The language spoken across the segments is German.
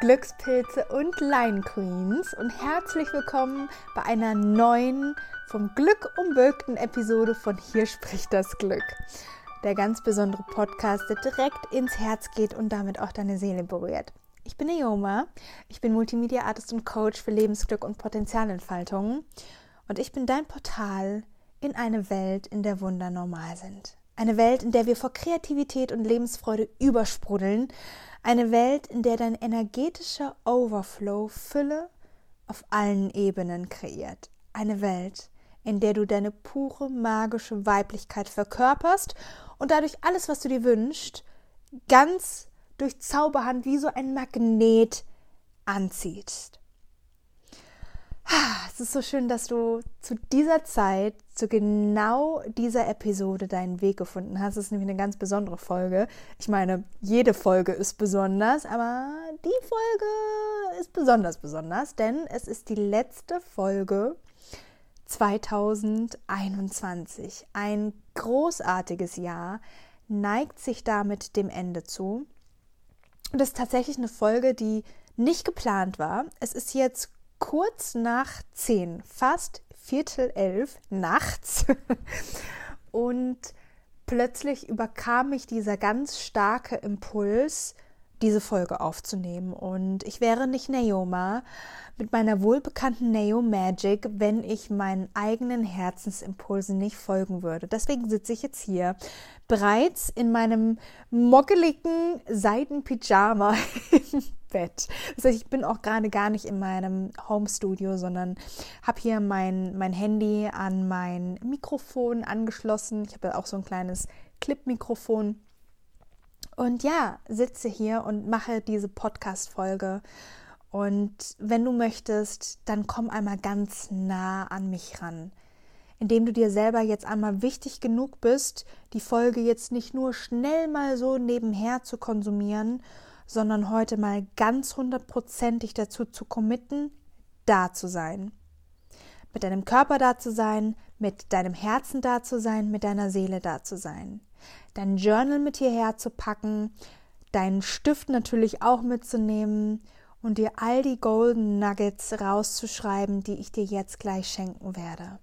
Glückspilze und Line Queens und herzlich willkommen bei einer neuen, vom Glück umwölkten Episode von Hier spricht das Glück. Der ganz besondere Podcast, der direkt ins Herz geht und damit auch deine Seele berührt. Ich bin Neoma, ich bin Multimedia Artist und Coach für Lebensglück und Potenzialentfaltung und ich bin dein Portal in eine Welt, in der Wunder normal sind. Eine Welt, in der wir vor Kreativität und Lebensfreude übersprudeln. Eine Welt, in der dein energetischer Overflow Fülle auf allen Ebenen kreiert. Eine Welt, in der du deine pure magische Weiblichkeit verkörperst und dadurch alles, was du dir wünschst, ganz durch Zauberhand wie so ein Magnet anziehst. Es ist so schön, dass du zu dieser Zeit, zu genau dieser Episode deinen Weg gefunden hast. Es ist nämlich eine ganz besondere Folge. Ich meine, jede Folge ist besonders, aber die Folge ist besonders besonders, denn es ist die letzte Folge 2021. Ein großartiges Jahr neigt sich damit dem Ende zu. Und es ist tatsächlich eine Folge, die nicht geplant war. Es ist jetzt kurz nach zehn, fast Viertel elf nachts. Und plötzlich überkam mich dieser ganz starke Impuls, diese Folge aufzunehmen. Und ich wäre nicht Naoma mit meiner wohlbekannten Neo Magic, wenn ich meinen eigenen Herzensimpulsen nicht folgen würde. Deswegen sitze ich jetzt hier bereits in meinem mockeligen Seidenpyjama im Bett. Das heißt, ich bin auch gerade gar nicht in meinem Home-Studio, sondern habe hier mein, mein Handy an mein Mikrofon angeschlossen. Ich habe auch so ein kleines Clip-Mikrofon und ja, sitze hier und mache diese Podcast-Folge. Und wenn du möchtest, dann komm einmal ganz nah an mich ran. Indem du dir selber jetzt einmal wichtig genug bist, die Folge jetzt nicht nur schnell mal so nebenher zu konsumieren, sondern heute mal ganz hundertprozentig dazu zu committen, da zu sein. Mit deinem Körper da zu sein, mit deinem Herzen da zu sein, mit deiner Seele da zu sein dein Journal mit hierher zu packen, deinen Stift natürlich auch mitzunehmen und dir all die Golden Nuggets rauszuschreiben, die ich dir jetzt gleich schenken werde.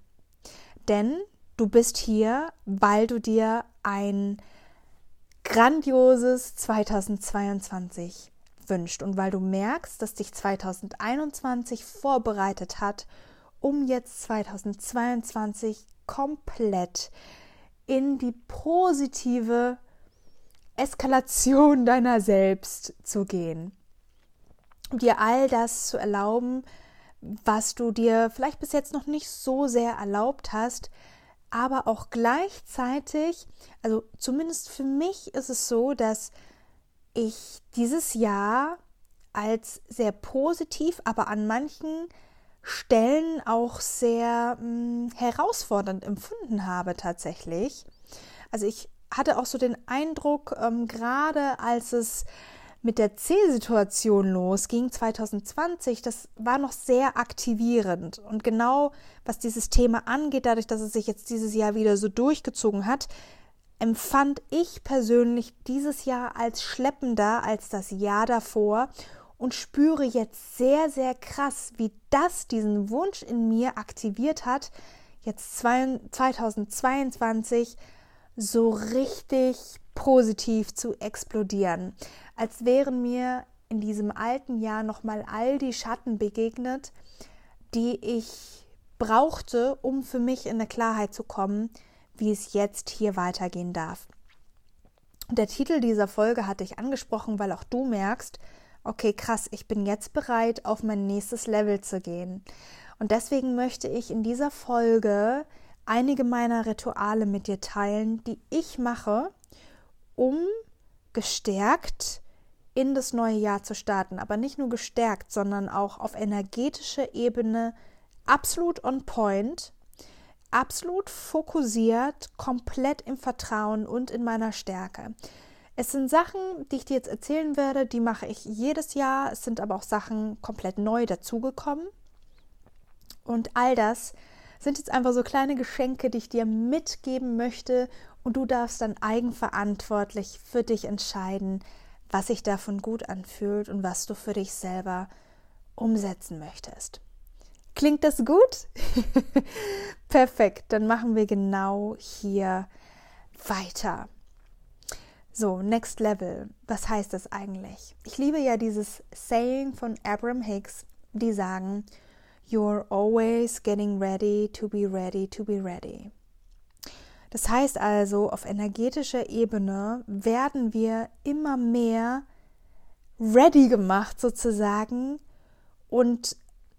Denn du bist hier, weil du dir ein grandioses 2022 wünscht und weil du merkst, dass dich 2021 vorbereitet hat, um jetzt 2022 komplett in die positive Eskalation deiner selbst zu gehen. Dir all das zu erlauben, was du dir vielleicht bis jetzt noch nicht so sehr erlaubt hast, aber auch gleichzeitig, also zumindest für mich ist es so, dass ich dieses Jahr als sehr positiv, aber an manchen Stellen auch sehr mh, hm, herausfordernd empfunden habe tatsächlich. Also ich hatte auch so den Eindruck, ähm, gerade als es mit der C-Situation losging 2020, das war noch sehr aktivierend. Und genau was dieses Thema angeht, dadurch, dass es sich jetzt dieses Jahr wieder so durchgezogen hat, empfand ich persönlich dieses Jahr als schleppender als das Jahr davor und spüre jetzt sehr, sehr krass, wie das diesen Wunsch in mir aktiviert hat, jetzt 2022 so richtig positiv zu explodieren, als wären mir in diesem alten Jahr nochmal all die Schatten begegnet, die ich brauchte, um für mich in eine Klarheit zu kommen, wie es jetzt hier weitergehen darf. Der Titel dieser Folge hatte ich angesprochen, weil auch du merkst, okay, krass, ich bin jetzt bereit, auf mein nächstes Level zu gehen. Und deswegen möchte ich in dieser Folge einige meiner Rituale mit dir teilen, die ich mache, um gestärkt in das neue Jahr zu starten. Aber nicht nur gestärkt, sondern auch auf energetischer Ebene absolut on point, absolut fokussiert, komplett im Vertrauen und in meiner Stärke. Es sind Sachen, die ich dir jetzt erzählen werde, die mache ich jedes Jahr. Es sind aber auch Sachen komplett neu dazugekommen. Und all das sind jetzt einfach so kleine Geschenke, die ich dir mitgeben möchte. Und du darfst dann eigenverantwortlich für dich entscheiden, was sich davon gut anfühlt und was du für dich selber umsetzen möchtest. Klingt das gut? Perfekt, dann machen wir genau hier weiter. So, Next Level. Was heißt das eigentlich? Ich liebe ja dieses Saying von Abraham Hicks, die sagen, You're always getting ready to be ready to be ready. Das heißt also, auf energetischer Ebene werden wir immer mehr ready gemacht sozusagen und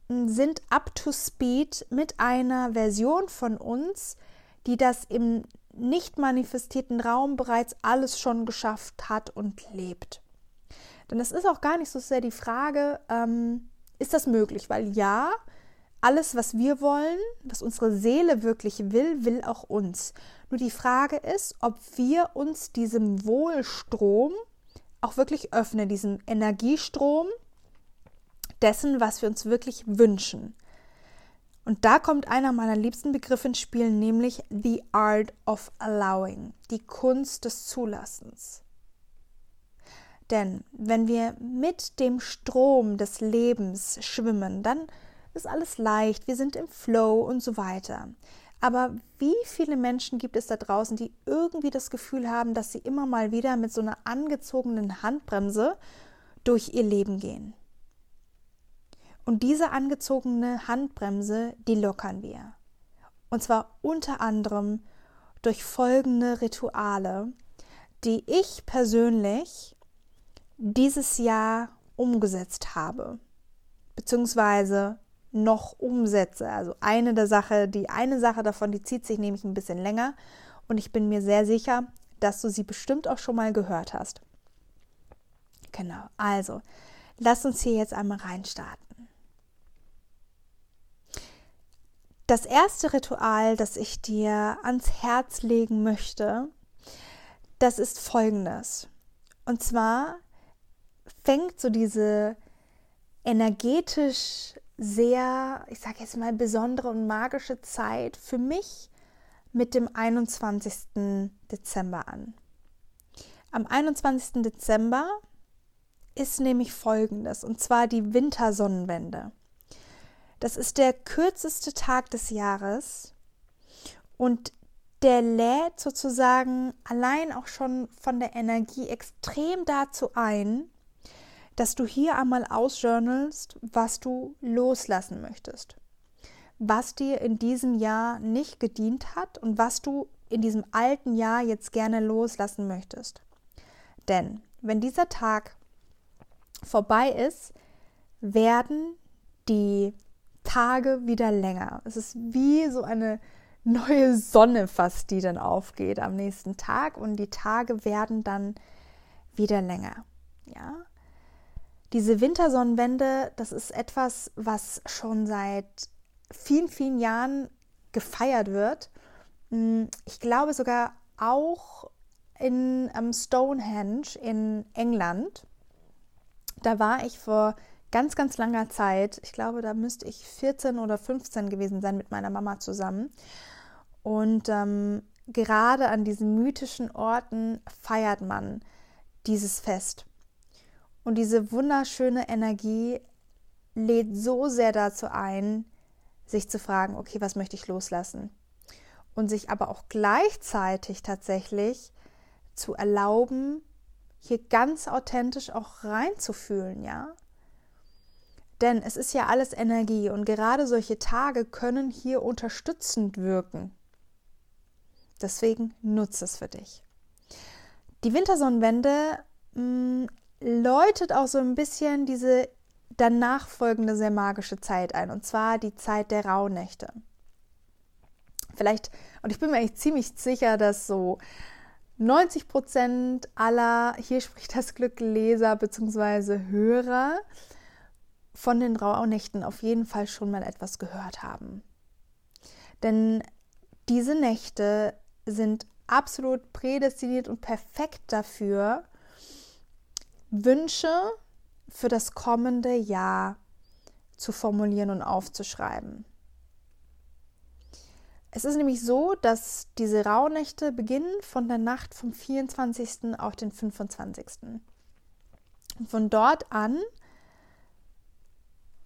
sind up to speed mit einer Version von uns, die das im nicht manifestierten Raum bereits alles schon geschafft hat und lebt. Denn es ist auch gar nicht so sehr die Frage, ähm, ist das möglich? Weil ja, alles, was wir wollen, was unsere Seele wirklich will, will auch uns. Nur die Frage ist, ob wir uns diesem Wohlstrom auch wirklich öffnen, diesem Energiestrom dessen, was wir uns wirklich wünschen. Und da kommt einer meiner liebsten Begriffe ins Spiel, nämlich The Art of Allowing, die Kunst des Zulassens. Denn wenn wir mit dem Strom des Lebens schwimmen, dann ist alles leicht, wir sind im Flow und so weiter. Aber wie viele Menschen gibt es da draußen, die irgendwie das Gefühl haben, dass sie immer mal wieder mit so einer angezogenen Handbremse durch ihr Leben gehen? Und diese angezogene Handbremse, die lockern wir. Und zwar unter anderem durch folgende Rituale, die ich persönlich dieses Jahr umgesetzt habe, beziehungsweise noch umsetze. Also eine der Sache, die eine Sache davon, die zieht sich nämlich ein bisschen länger und ich bin mir sehr sicher, dass du sie bestimmt auch schon mal gehört hast. Genau. Also, lass uns hier jetzt einmal reinstarten. Das erste Ritual, das ich dir ans Herz legen möchte, das ist folgendes. Und zwar fängt so diese energetisch sehr, ich sage jetzt mal, besondere und magische Zeit für mich mit dem 21. Dezember an. Am 21. Dezember ist nämlich folgendes, und zwar die Wintersonnenwende. Das ist der kürzeste Tag des Jahres und der lädt sozusagen allein auch schon von der Energie extrem dazu ein, dass du hier einmal ausjournalst, was du loslassen möchtest, was dir in diesem Jahr nicht gedient hat und was du in diesem alten Jahr jetzt gerne loslassen möchtest. Denn wenn dieser Tag vorbei ist, werden die Tage wieder länger. Es ist wie so eine neue Sonne fast, die dann aufgeht am nächsten Tag und die Tage werden dann wieder länger. Ja? Diese Wintersonnenwende, das ist etwas, was schon seit vielen, vielen Jahren gefeiert wird. Hm, ich glaube sogar auch in um, Stonehenge in England. Da war ich vor ganz, ganz langer Zeit. Ich glaube, da müsste ich 14 oder 15 gewesen sein mit meiner Mama zusammen. Und ähm, gerade an diesen mythischen Orten feiert man dieses Fest. Und diese wunderschöne Energie lädt so sehr dazu ein, sich zu fragen, okay, was möchte ich loslassen? Und sich aber auch gleichzeitig tatsächlich zu erlauben, hier ganz authentisch auch reinzufühlen, ja? Denn es ist ja alles Energie und gerade solche Tage können hier unterstützend wirken. Deswegen nutze es für dich. Die Wintersonnenwende mm, läutet auch so ein bisschen diese danach folgende sehr magische Zeit ein, und zwar die Zeit der Rauhnächte. Vielleicht, und ich bin mir eigentlich ziemlich sicher, dass so 90 Prozent aller, hier spricht das Glück, Leser bzw. Hörer von den Rauhnächten auf jeden Fall schon mal etwas gehört haben. Denn diese Nächte sind absolut prädestiniert und perfekt dafür, Wünsche für das kommende Jahr zu formulieren und aufzuschreiben. Es ist nämlich so, dass diese Rauhnächte beginnen von der Nacht vom 24. auf den 25. Und von dort an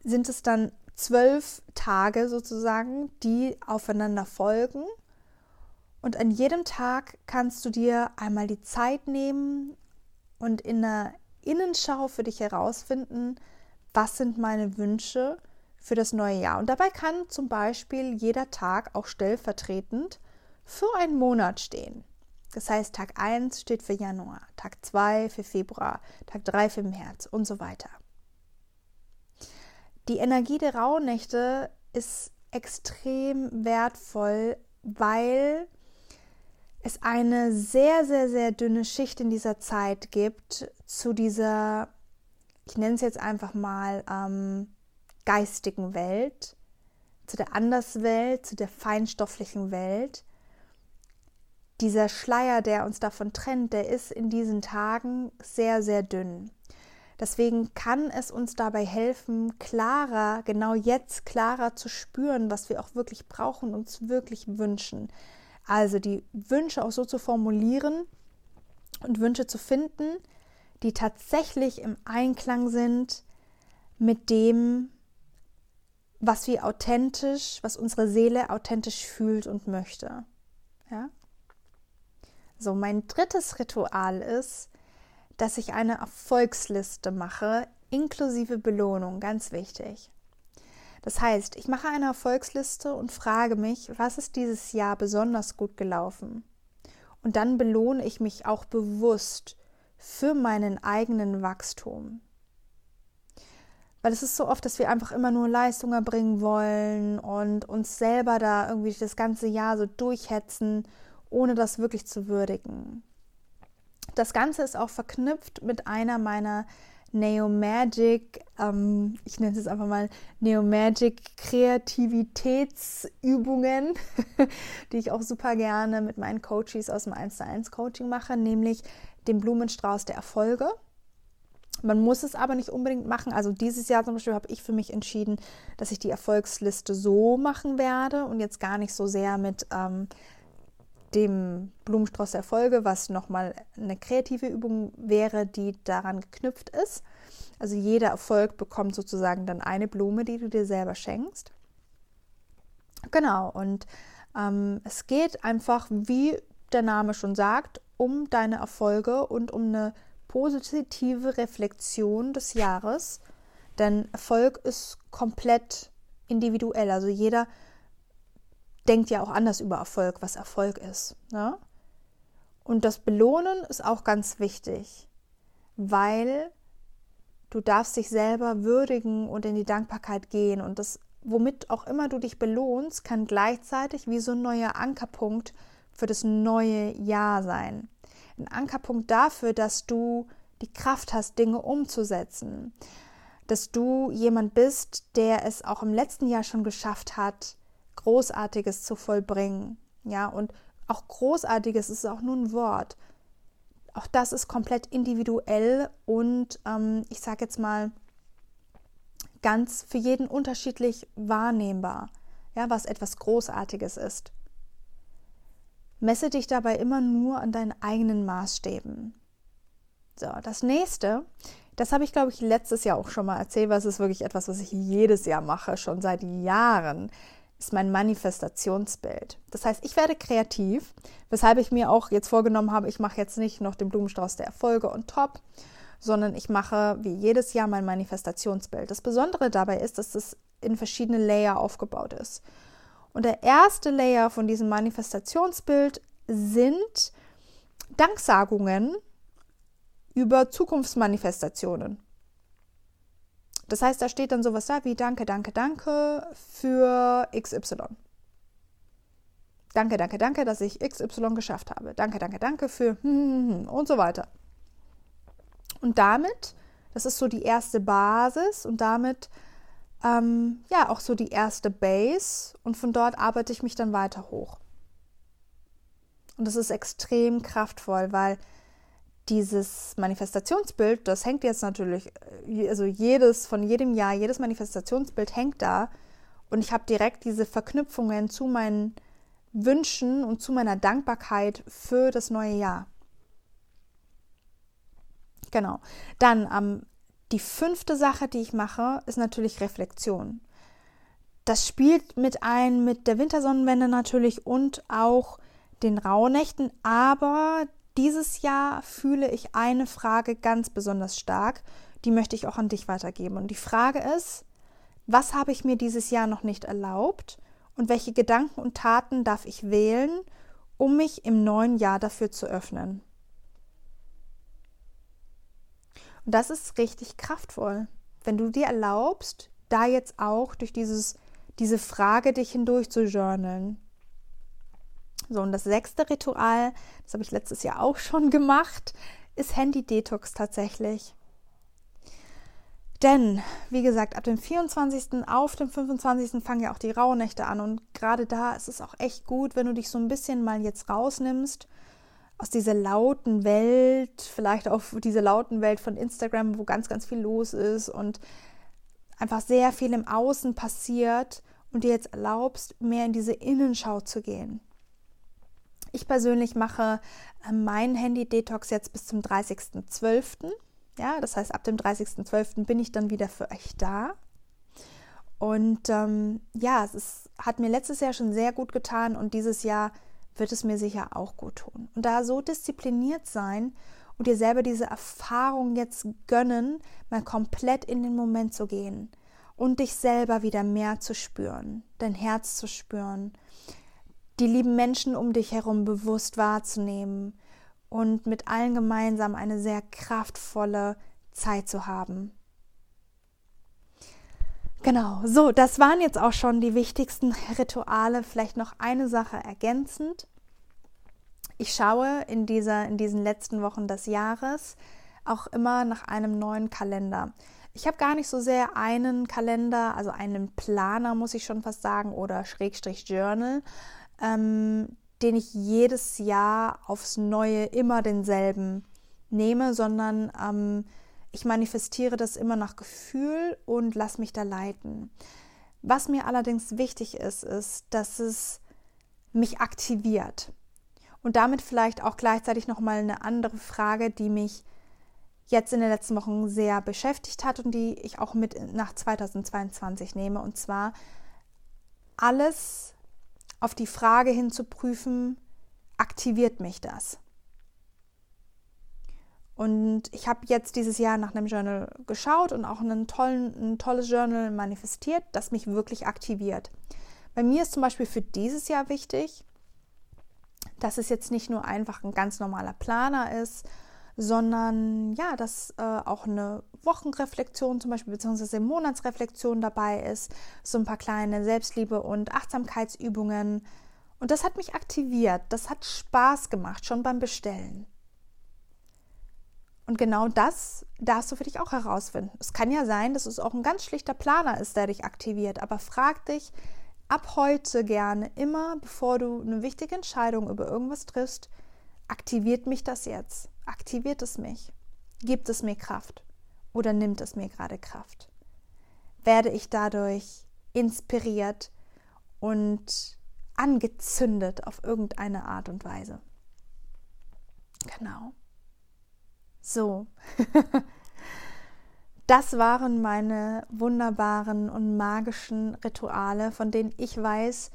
sind es dann zwölf Tage sozusagen, die aufeinander folgen. Und an jedem Tag kannst du dir einmal die Zeit nehmen und in der Innenschau für dich herausfinden, was sind meine Wünsche für das neue Jahr. Und dabei kann zum Beispiel jeder Tag auch stellvertretend für einen Monat stehen. Das heißt, Tag 1 steht für Januar, Tag 2 für Februar, Tag 3 für März und so weiter. Die Energie der Rauhnächte ist extrem wertvoll, weil es eine sehr, sehr, sehr dünne Schicht in dieser Zeit gibt zu dieser, ich nenne es jetzt einfach mal, ähm, geistigen Welt, zu der Anderswelt, zu der feinstofflichen Welt. Dieser Schleier, der uns davon trennt, der ist in diesen Tagen sehr, sehr dünn. Deswegen kann es uns dabei helfen, klarer, genau jetzt klarer zu spüren, was wir auch wirklich brauchen, uns wirklich wünschen. Also die Wünsche auch so zu formulieren und Wünsche zu finden, die tatsächlich im Einklang sind mit dem, was wir authentisch, was unsere Seele authentisch fühlt und möchte. Ja? So, mein drittes Ritual ist, dass ich eine Erfolgsliste mache, inklusive Belohnung, ganz wichtig. Das heißt, ich mache eine Erfolgsliste und frage mich, was ist dieses Jahr besonders gut gelaufen? Und dann belohne ich mich auch bewusst für meinen eigenen Wachstum. Weil es ist so oft, dass wir einfach immer nur Leistung erbringen wollen und uns selber da irgendwie das ganze Jahr so durchhetzen, ohne das wirklich zu würdigen. Das Ganze ist auch verknüpft mit einer meiner Neo Magic, ähm, ich nenne es einfach mal Neo Magic Kreativitätsübungen, die ich auch super gerne mit meinen Coaches aus dem 1 zu 1 Coaching mache, nämlich den Blumenstrauß der Erfolge. Man muss es aber nicht unbedingt machen. Also dieses Jahr zum Beispiel habe ich für mich entschieden, dass ich die Erfolgsliste so machen werde und jetzt gar nicht so sehr mit ähm, dem Blumenstrauß der Erfolge, was nochmal eine kreative Übung wäre, die daran geknüpft ist. Also jeder Erfolg bekommt sozusagen dann eine Blume, die du dir selber schenkst. Genau, und ähm, es geht einfach, wie der Name schon sagt, um deine Erfolge und um eine positive Reflexion des Jahres, denn Erfolg ist komplett individuell. Also jeder denkt ja auch anders über Erfolg, was Erfolg ist. Ne? Und das Belohnen ist auch ganz wichtig, weil du darfst dich selber würdigen und in die Dankbarkeit gehen und das, womit auch immer du dich belohnst, kann gleichzeitig wie so ein neuer Ankerpunkt für das neue Jahr sein ein Ankerpunkt dafür, dass du die Kraft hast, Dinge umzusetzen. Dass du jemand bist, der es auch im letzten Jahr schon geschafft hat, Großartiges zu vollbringen. Ja, und auch Großartiges ist auch nur ein Wort. Auch das ist komplett individuell und ähm, ich sage jetzt mal ganz für jeden unterschiedlich wahrnehmbar, ja, was etwas Großartiges ist. Messe dich dabei immer nur an deinen eigenen Maßstäben. So, das nächste, das habe ich, glaube ich, letztes Jahr auch schon mal erzählt, weil es ist wirklich etwas, was ich jedes Jahr mache, schon seit Jahren, ist mein Manifestationsbild. Das heißt, ich werde kreativ, weshalb ich mir auch jetzt vorgenommen habe, ich mache jetzt nicht noch den Blumenstrauß der Erfolge und top, sondern ich mache wie jedes Jahr mein Manifestationsbild. Das Besondere dabei ist, dass es in verschiedene Layer aufgebaut ist. Und der erste Layer von diesem Manifestationsbild sind Danksagungen über Zukunftsmanifestationen. Das heißt, da steht dann sowas da wie Danke, danke, danke für XY. Danke, danke, danke, dass ich XY geschafft habe. Danke, danke, danke für und so weiter. Und damit Das ist so die erste Basis und damit ähm, ja auch so die erste Base und von dort arbeite ich mich dann weiter hoch. Und das ist extrem kraftvoll, weil dieses Manifestationsbild, das hängt jetzt natürlich, äh, also jedes, von jedem Jahr, jedes Manifestationsbild hängt da und ich habe direkt diese Verknüpfungen zu meinen Wünschen und zu meiner Dankbarkeit für das neue Jahr. Genau. Dann ähm, die fünfte Sache, die ich mache, ist natürlich Reflexion. Das spielt mit ein mit der Wintersonnenwende natürlich und auch den Rauhnächten, aber dieses Jahr fühle ich eine Frage ganz besonders stark, die möchte ich auch an dich weitergeben. Und die Frage ist, was habe ich mir dieses Jahr noch nicht erlaubt und welche Gedanken und Taten darf ich wählen, um mich im neuen Jahr dafür zu öffnen? Und das ist richtig kraftvoll, wenn du dir erlaubst, da jetzt auch durch dieses, diese Frage dich hindurch zu journalen. So, und das sechste Ritual, das habe ich letztes Jahr auch schon gemacht, ist Handy-Detox tatsächlich. Denn, wie gesagt, ab dem 24. auf dem 25. fangen ja auch die Rauhnächte an. Und gerade da ist es auch echt gut, wenn du dich so ein bisschen mal jetzt rausnimmst aus dieser lauten Welt, vielleicht auch diese lauten Welt von Instagram, wo ganz, ganz viel los ist und einfach sehr viel im Außen passiert und dir jetzt erlaubst, mehr in diese Innenschau zu gehen. Ich persönlich mache äh, meinen Handy-Detox jetzt bis zum 30.12. Ja, das heißt, ab dem 30.12. bin ich dann wieder für euch da. Und ähm, ja, es ist, hat mir letztes Jahr schon sehr gut getan und dieses Jahr wird es mir sicher auch gut tun. Und da so diszipliniert sein und dir selber diese Erfahrung jetzt gönnen, mal komplett in den Moment zu gehen und dich selber wieder mehr zu spüren, dein Herz zu spüren, die lieben Menschen um dich herum bewusst wahrzunehmen und mit allen gemeinsam eine sehr kraftvolle Zeit zu haben. Genau, so, das waren jetzt auch schon die wichtigsten Rituale. Vielleicht noch eine Sache ergänzend. Ich schaue in, dieser, in diesen letzten Wochen des Jahres auch immer nach einem neuen Kalender. Ich habe gar nicht so sehr einen Kalender, also einen Planer, muss ich schon fast sagen, oder Schrägstrich Journal, ähm, den ich jedes Jahr aufs Neue immer denselben nehme, sondern ähm, ich manifestiere das immer nach Gefühl und lasse mich da leiten. Was mir allerdings wichtig ist, ist, dass es mich aktiviert. Und damit vielleicht auch gleichzeitig nochmal eine andere Frage, die mich jetzt in den letzten Wochen sehr beschäftigt hat und die ich auch mit nach 2022 nehme. Und zwar alles auf die Frage hin zu prüfen, aktiviert mich das? Und ich habe jetzt dieses Jahr nach einem Journal geschaut und auch einen tollen, ein tolles Journal manifestiert, das mich wirklich aktiviert. Bei mir ist zum Beispiel für dieses Jahr wichtig, dass es jetzt nicht nur einfach ein ganz normaler Planer ist, sondern ja, dass äh, auch eine Wochenreflexion zum Beispiel beziehungsweise Monatsreflexion dabei ist, so ein paar kleine Selbstliebe- und Achtsamkeitsübungen. Und das hat mich aktiviert, das hat Spaß gemacht, schon beim Bestellen. Und genau das darfst du für dich auch herausfinden. Es kann ja sein, dass es auch ein ganz schlichter Planer ist, der dich aktiviert, aber frag dich ab heute gerne immer, bevor du eine wichtige Entscheidung über irgendwas triffst, aktiviert mich das jetzt? Aktiviert es mich? Gibt es mir Kraft? Oder nimmt es mir gerade Kraft? Werde ich dadurch inspiriert und angezündet auf irgendeine Art und Weise? Genau. So. das waren meine wunderbaren und magischen Rituale, von denen ich weiß,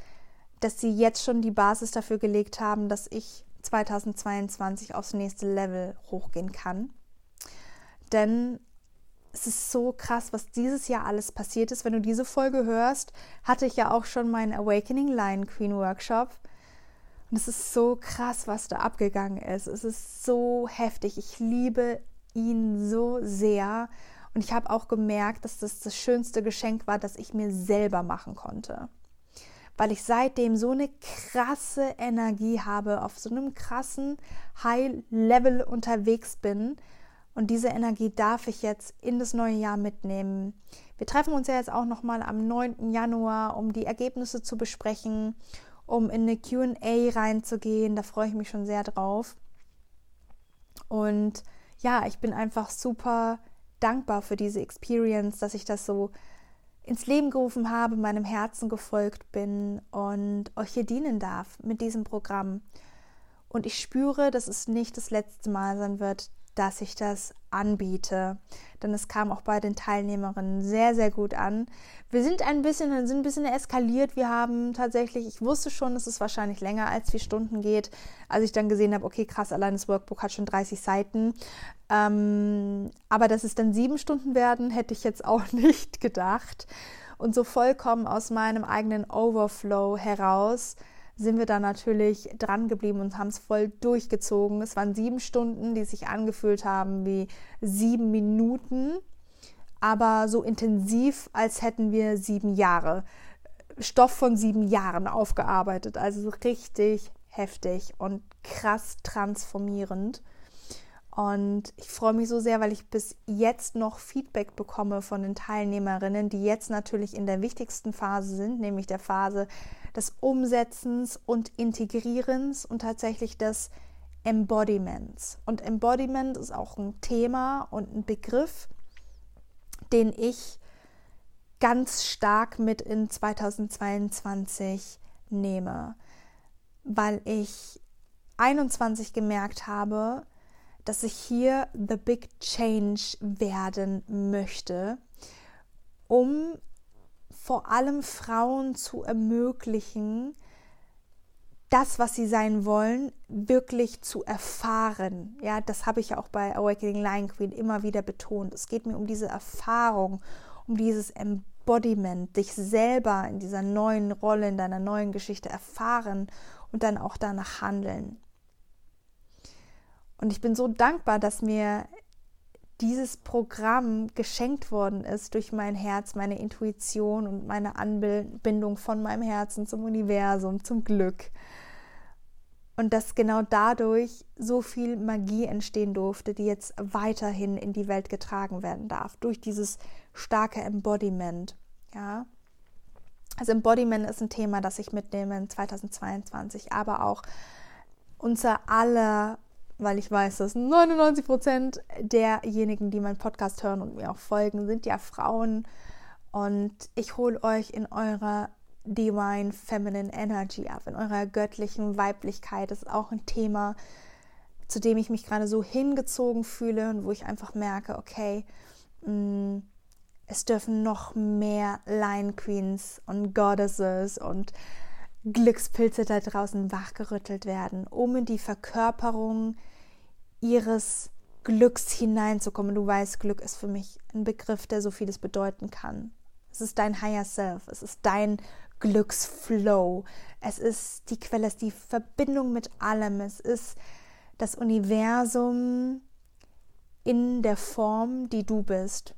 dass sie jetzt schon die Basis dafür gelegt haben, dass ich 2022 aufs nächste Level hochgehen kann. Denn es ist so krass, was dieses Jahr alles passiert ist. Wenn du diese Folge hörst, hatte ich ja auch schon meinen Awakening Lion Queen Workshop. Und es ist so krass, was da abgegangen ist. Es ist so heftig. Ich liebe ihn so sehr. Und ich habe auch gemerkt, dass das das schönste Geschenk war, das ich mir selber machen konnte. Weil ich seitdem so eine krasse Energie habe, auf so einem krassen High-Level unterwegs bin Und diese Energie darf ich jetzt in das neue Jahr mitnehmen. Wir treffen uns ja jetzt auch nochmal am 9. Januar, um die Ergebnisse zu besprechen, um in eine QA reinzugehen. Da freue ich mich schon sehr drauf. Und ja, ich bin einfach super dankbar für diese Experience, dass ich das so ins Leben gerufen habe, meinem Herzen gefolgt bin und euch hier dienen darf mit diesem Programm. Und ich spüre, dass es nicht das letzte Mal sein wird, dass ich das anbiete. Denn es kam auch bei den Teilnehmerinnen sehr, sehr gut an. Wir sind ein bisschen, sind ein bisschen eskaliert. Wir haben tatsächlich, ich wusste schon, dass es wahrscheinlich länger als vier Stunden geht, als ich dann gesehen habe, okay, krass, allein das Workbook hat schon 30 Seiten. Ähm, aber dass es dann sieben Stunden werden, hätte ich jetzt auch nicht gedacht. Und so vollkommen aus meinem eigenen Overflow heraus sind wir da natürlich dran geblieben und haben es voll durchgezogen. Es waren sieben Stunden, die sich angefühlt haben wie sieben Minuten, aber so intensiv, als hätten wir sieben Jahre Stoff von sieben Jahren aufgearbeitet. Also so richtig heftig und krass transformierend. Und ich freue mich so sehr, weil ich bis jetzt noch Feedback bekomme von den Teilnehmerinnen, die jetzt natürlich in der wichtigsten Phase sind, nämlich der Phase des Umsetzens und Integrierens und tatsächlich des Embodiments. Und Embodiment ist auch ein Thema und ein Begriff, den ich ganz stark mit in 2022 nehme, weil ich 21 gemerkt habe, dass ich hier the big change werden möchte, um vor allem Frauen zu ermöglichen, das, was sie sein wollen, wirklich zu erfahren. Ja, das habe ich auch bei Awakening Lion Queen immer wieder betont. Es geht mir um diese Erfahrung, um dieses Embodiment, dich selber in dieser neuen Rolle, in deiner neuen Geschichte erfahren und dann auch danach handeln. Und ich bin so dankbar, dass mir dieses Programm geschenkt worden ist durch mein Herz, meine Intuition und meine Anbindung von meinem Herzen zum Universum, zum Glück. Und dass genau dadurch so viel Magie entstehen durfte, die jetzt weiterhin in die Welt getragen werden darf, durch dieses starke Embodiment. Ja. Also Embodiment ist ein Thema, das ich mitnehme in 2022, aber auch unser aller weil ich weiß, dass 99 Prozent derjenigen, die meinen Podcast hören und mir auch folgen, sind ja Frauen. Und ich hole euch in eurer Divine Feminine Energy ab, in eurer göttlichen Weiblichkeit. Das ist auch ein Thema, zu dem ich mich gerade so hingezogen fühle und wo ich einfach merke, okay, mh, mm, es dürfen noch mehr Lion Queens und Goddesses und Glückspilze da draußen wachgerüttelt werden, um in die Verkörperung ihres Glücks hineinzukommen. Du weißt, Glück ist für mich ein Begriff, der so vieles bedeuten kann. Es ist dein Higher Self, es ist dein Glücksflow, es ist die Quelle, es ist die Verbindung mit allem, es ist das Universum in der Form, die du bist.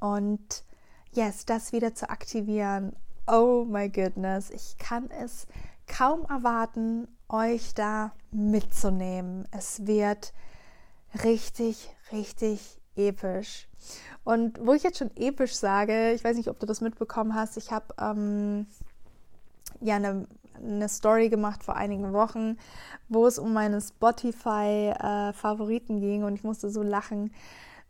Und yes, das wieder zu aktivieren oh my goodness, ich kann es kaum erwarten, euch da mitzunehmen. Es wird richtig, richtig episch. Und wo ich jetzt schon episch sage, ich weiß nicht, ob du das mitbekommen hast, ich habe ähm, ja eine, eine Story gemacht vor einigen Wochen, wo es um meine Spotify-Favoriten äh, ging und ich musste so lachen,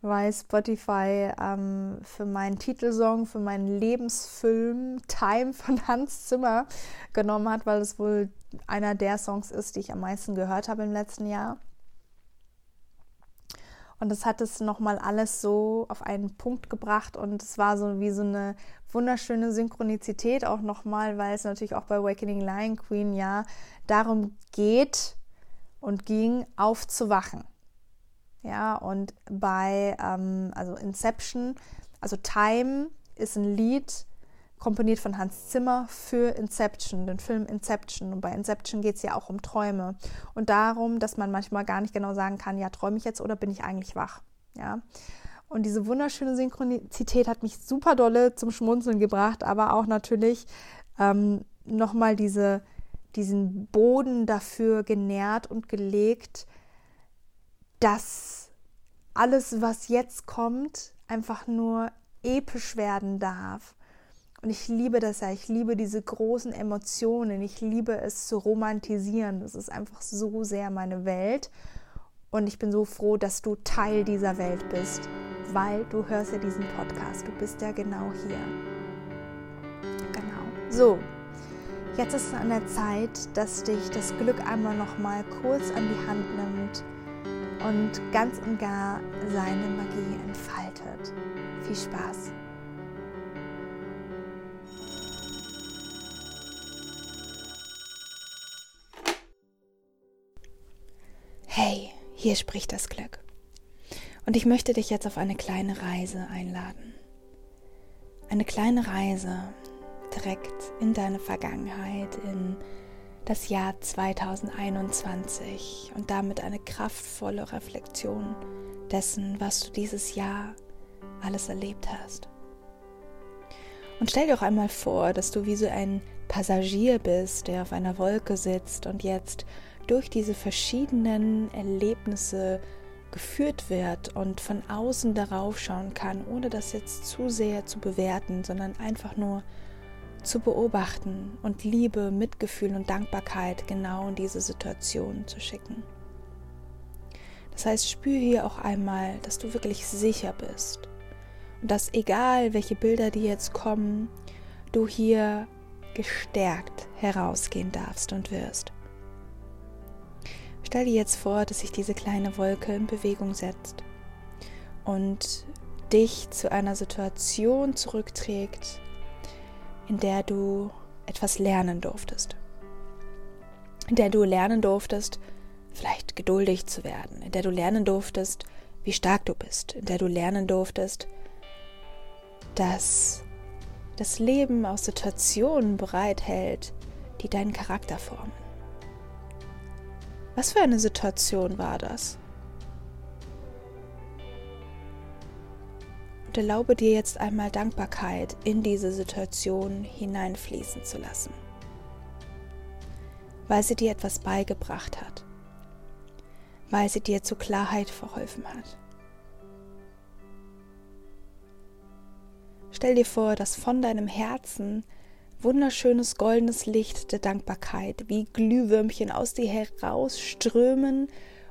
weil Spotify ähm, für meinen Titelsong, für meinen Lebensfilm Time von Hans Zimmer genommen hat, weil es wohl einer der Songs ist, die ich am meisten gehört habe im letzten Jahr. Und das hat es nochmal alles so auf einen Punkt gebracht und es war so wie so eine wunderschöne Synchronizität auch nochmal, weil es natürlich auch bei Awakening Lion Queen ja darum geht und ging, aufzuwachen. Ja, und bei ähm, also Inception, also Time ist ein Lied komponiert von Hans Zimmer für Inception, den Film Inception. Und bei Inception geht es ja auch um Träume und darum, dass man manchmal gar nicht genau sagen kann, ja, träume ich jetzt oder bin ich eigentlich wach? Ja. Und diese wunderschöne Synchronizität hat mich super dolle zum Schmunzeln gebracht, aber auch natürlich ähm, nochmal diese, diesen Boden dafür genährt und gelegt, dass alles, was jetzt kommt, einfach nur episch werden darf. Und ich liebe das ja, ich liebe diese großen Emotionen, ich liebe es zu romantisieren. Das ist einfach so sehr meine Welt. Und ich bin so froh, dass du Teil dieser Welt bist, weil du hörst ja diesen Podcast. Du bist ja genau hier. Genau. So, jetzt ist es an der Zeit, dass dich das Glück einmal noch mal kurz an die Hand nimmt und ganz und gar seine Magie entfaltet. Viel Spaß! Hey, hier spricht das Glück. Und ich möchte dich jetzt auf eine kleine Reise einladen. Eine kleine Reise direkt in deine Vergangenheit, in das Jahr 2021 und damit eine kraftvolle Reflexion dessen, was du dieses Jahr alles erlebt hast. Und stell dir auch einmal vor, dass du wie so ein Passagier bist, der auf einer Wolke sitzt und jetzt durch diese verschiedenen Erlebnisse geführt wird und von außen darauf schauen kann, ohne das jetzt zu sehr zu bewerten, sondern einfach nur zu beobachten und Liebe, Mitgefühl und Dankbarkeit genau in diese Situation zu schicken. Das heißt, spür hier auch einmal, dass du wirklich sicher bist und dass egal welche Bilder dir jetzt kommen, du hier gestärkt herausgehen darfst und wirst. Stell dir jetzt vor, dass sich diese kleine Wolke in Bewegung setzt und dich zu einer Situation zurückträgt, in der du etwas lernen durftest. In der du lernen durftest, vielleicht geduldig zu werden, in der du lernen durftest, wie stark du bist, in der du lernen durftest, dass das Leben aus Situationen bereithält, die deinen Charakter formen. Was für eine Situation war das? Erlaube dir jetzt einmal Dankbarkeit in diese Situation hineinfließen zu lassen, weil sie dir etwas beigebracht hat, weil sie dir zu Klarheit verholfen hat. Stell dir vor, dass von deinem Herzen wunderschönes goldenes Licht der Dankbarkeit wie Glühwürmchen aus dir herausströmen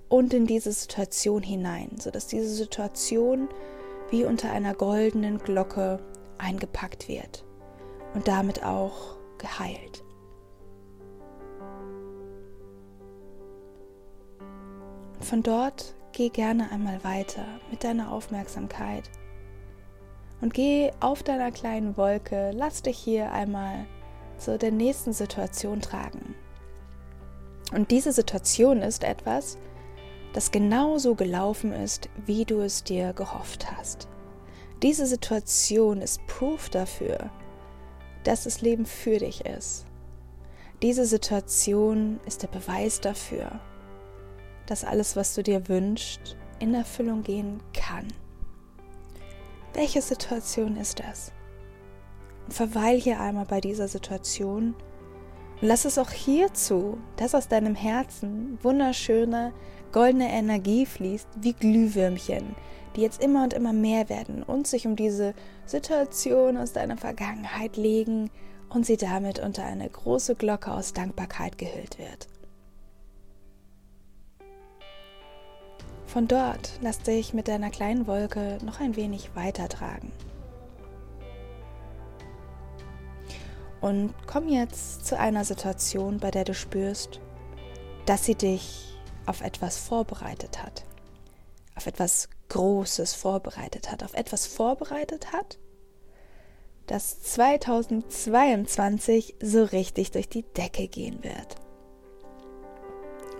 und in diese Situation hinein, sodass diese Situation wie unter einer goldenen Glocke eingepackt wird und damit auch geheilt. Von dort geh gerne einmal weiter mit deiner Aufmerksamkeit und geh auf deiner kleinen Wolke, lass dich hier einmal zu der nächsten Situation tragen. Und diese Situation ist etwas, das genauso gelaufen ist, wie du es dir gehofft hast. Diese Situation ist Proof dafür, dass das Leben für dich ist. Diese Situation ist der Beweis dafür, dass alles, was du dir wünschst, in Erfüllung gehen kann. Welche Situation ist das? Verweil hier einmal bei dieser Situation und lass es auch hierzu, dass aus deinem Herzen wunderschöne goldene Energie fließt, wie Glühwürmchen, die jetzt immer und immer mehr werden und sich um diese Situation aus deiner Vergangenheit legen und sie damit unter eine große Glocke aus Dankbarkeit gehüllt wird. Von dort lass dich mit deiner kleinen Wolke noch ein wenig weitertragen. Und komm jetzt zu einer Situation, bei der du spürst, dass sie dich auf etwas vorbereitet hat, auf etwas Großes vorbereitet hat, auf etwas vorbereitet hat, das 2022 so richtig durch die Decke gehen wird.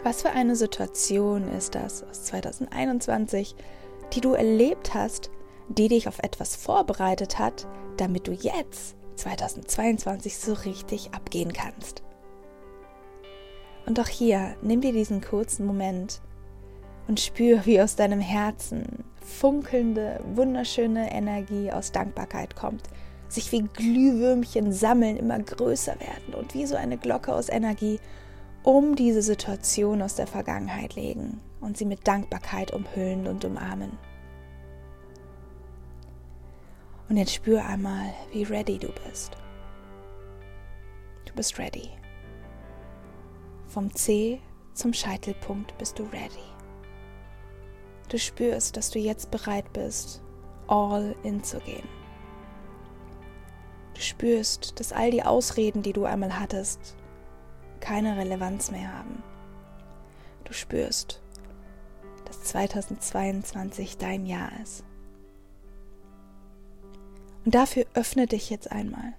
Was für eine Situation ist das aus 2021, die du erlebt hast, die dich auf etwas vorbereitet hat, damit du jetzt 2022 so richtig abgehen kannst? Und auch hier, nimm dir diesen kurzen Moment und spür, wie aus deinem Herzen funkelnde, wunderschöne Energie aus Dankbarkeit kommt, sich wie Glühwürmchen sammeln, immer größer werden und wie so eine Glocke aus Energie um diese Situation aus der Vergangenheit legen und sie mit Dankbarkeit umhüllen und umarmen. Und jetzt spür einmal, wie ready du bist. Du bist ready. Vom C zum Scheitelpunkt bist du ready. Du spürst, dass du jetzt bereit bist, all in zu gehen. Du spürst, dass all die Ausreden, die du einmal hattest, keine Relevanz mehr haben. Du spürst, dass 2022 dein Jahr ist. Und dafür öffne dich jetzt einmal.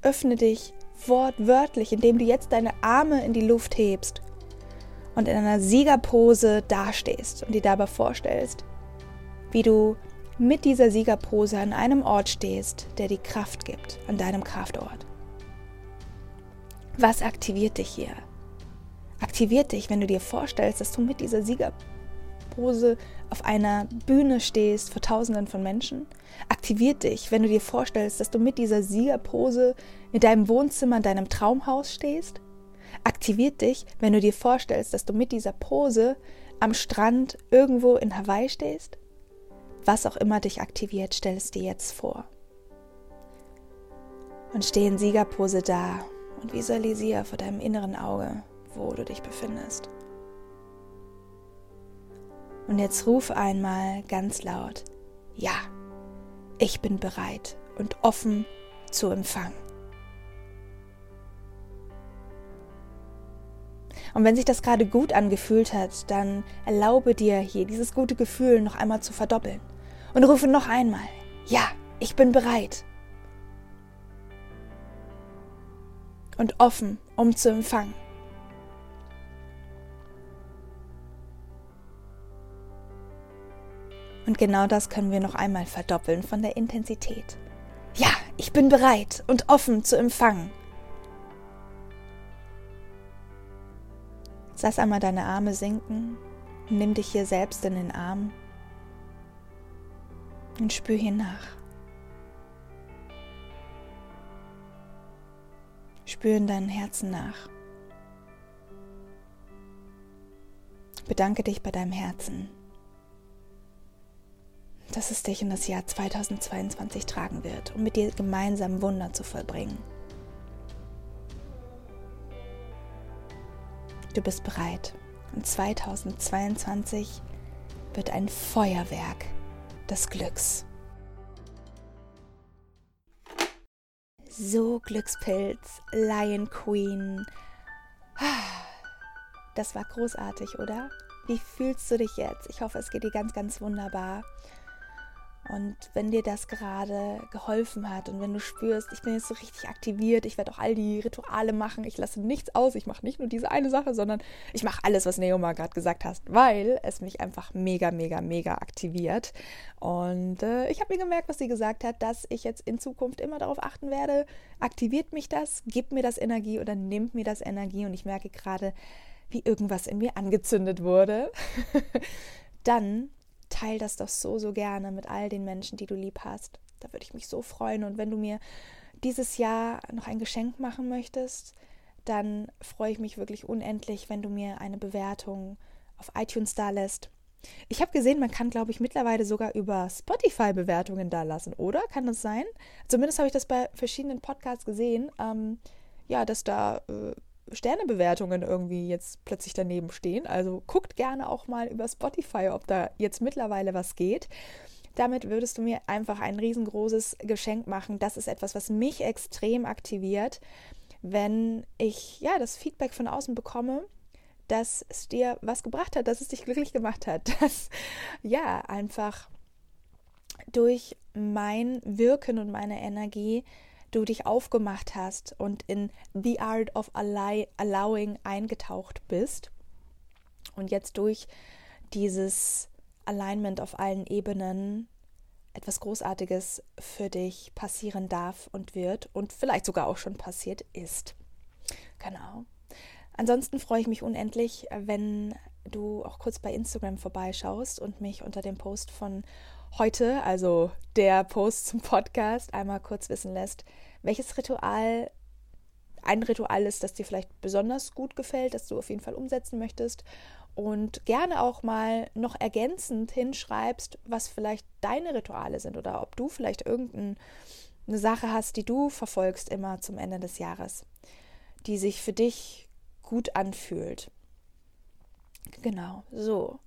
Öffne dich wortwörtlich, indem du jetzt deine Arme in die Luft hebst und in einer Siegerpose dastehst und dir dabei vorstellst, wie du mit dieser Siegerpose an einem Ort stehst, der die Kraft gibt, an deinem Kraftort. Was aktiviert dich hier? Aktiviert dich, wenn du dir vorstellst, dass du mit dieser Siegerpose auf einer Bühne stehst vor Tausenden von Menschen? Aktiviert dich, wenn du dir vorstellst, dass du mit dieser Siegerpose in deinem Wohnzimmer, in deinem Traumhaus stehst? Aktiviert dich, wenn du dir vorstellst, dass du mit dieser Pose am Strand irgendwo in Hawaii stehst? Was auch immer dich aktiviert, stell es dir jetzt vor. Und steh in Siegerpose da und visualisiere vor deinem inneren Auge, wo du dich befindest. Und jetzt ruf einmal ganz laut, ja, ich bin bereit und offen zu empfangen. Und wenn sich das gerade gut angefühlt hat, dann erlaube dir hier dieses gute Gefühl noch einmal zu verdoppeln. Und rufe noch einmal, ja, ich bin bereit. Und offen, um zu empfangen. Und genau das können wir noch einmal verdoppeln von der Intensität. Ja, ich bin bereit und offen zu empfangen. Lass einmal deine Arme sinken nimm dich hier selbst in den Arm und spür hier nach. Spür in deinem Herzen nach. Bedanke dich bei deinem Herzen, dass es dich in das Jahr 2022 tragen wird, um mit dir gemeinsam Wunder zu vollbringen. Du bist bereit. Und 2022 wird ein Feuerwerk des Glücks. So, Glückspilz, Lion Queen. Das war großartig, oder? Wie fühlst du dich jetzt? Ich hoffe, es geht dir ganz, ganz wunderbar. Und wenn dir das gerade geholfen hat und wenn du spürst, ich bin jetzt so richtig aktiviert, ich werde auch all die Rituale machen, ich lasse nichts aus, ich mache nicht nur diese eine Sache, sondern ich mache alles, was Neoma gerade gesagt hast, weil es mich einfach mega, mega, mega aktiviert. Und äh, ich habe mir gemerkt, was sie gesagt hat, dass ich jetzt in Zukunft immer darauf achten werde, aktiviert mich das, gibt mir das Energie oder nimmt mir das Energie und ich merke gerade, wie irgendwas in mir angezündet wurde. Dann teil das doch so, so gerne mit all den Menschen, die du lieb hast. Da würde ich mich so freuen. Und wenn du mir dieses Jahr noch ein Geschenk machen möchtest, dann freue ich mich wirklich unendlich, wenn du mir eine Bewertung auf iTunes da lässt. Ich habe gesehen, man kann, glaube ich, mittlerweile sogar über Spotify Bewertungen da lassen, oder? Kann das sein? Zumindest habe ich das bei verschiedenen Podcasts gesehen. Ähm, ja, dass da äh, Sternebewertungen irgendwie jetzt plötzlich daneben stehen. Also guckt gerne auch mal über Spotify, ob da jetzt mittlerweile was geht. Damit würdest du mir einfach ein riesengroßes Geschenk machen. Das ist etwas, was mich extrem aktiviert, wenn ich ja das Feedback von außen bekomme, dass es dir was gebracht hat, dass es dich glücklich gemacht hat, dass ja einfach durch mein Wirken und meine Energie du dich aufgemacht hast und in The Art of Allowing eingetaucht bist und jetzt durch dieses Alignment auf allen Ebenen etwas Großartiges für dich passieren darf und wird und vielleicht sogar auch schon passiert ist. Genau. Ansonsten freue ich mich unendlich, wenn du auch kurz bei Instagram vorbeischaust und mich unter dem Post von heute, also der Post zum Podcast, einmal kurz wissen lässt, welches Ritual ein Ritual ist, das dir vielleicht besonders gut gefällt, das du auf jeden Fall umsetzen möchtest und gerne auch mal noch ergänzend hinschreibst, was vielleicht deine Rituale sind oder ob du vielleicht irgendeine Sache hast, die du verfolgst immer zum Ende des Jahres, die sich für dich gut anfühlt. Genau, so.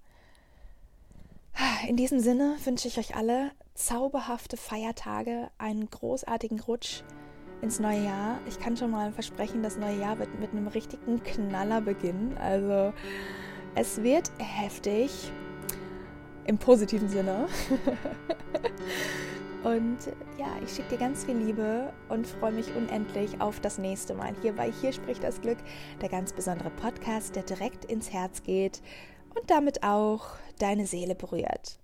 In diesem Sinne wünsche ich euch alle zauberhafte Feiertage, einen großartigen Rutsch ins neue Jahr. Ich kann schon mal versprechen, das neue Jahr wird mit einem richtigen Knaller beginnen. Also es wird heftig im positiven Sinne. und ja, ich schicke dir ganz viel Liebe und freue mich unendlich auf das nächste Mal hier bei Hier spricht das Glück, der ganz besondere Podcast, der direkt ins Herz geht und damit auch deine Seele berührt.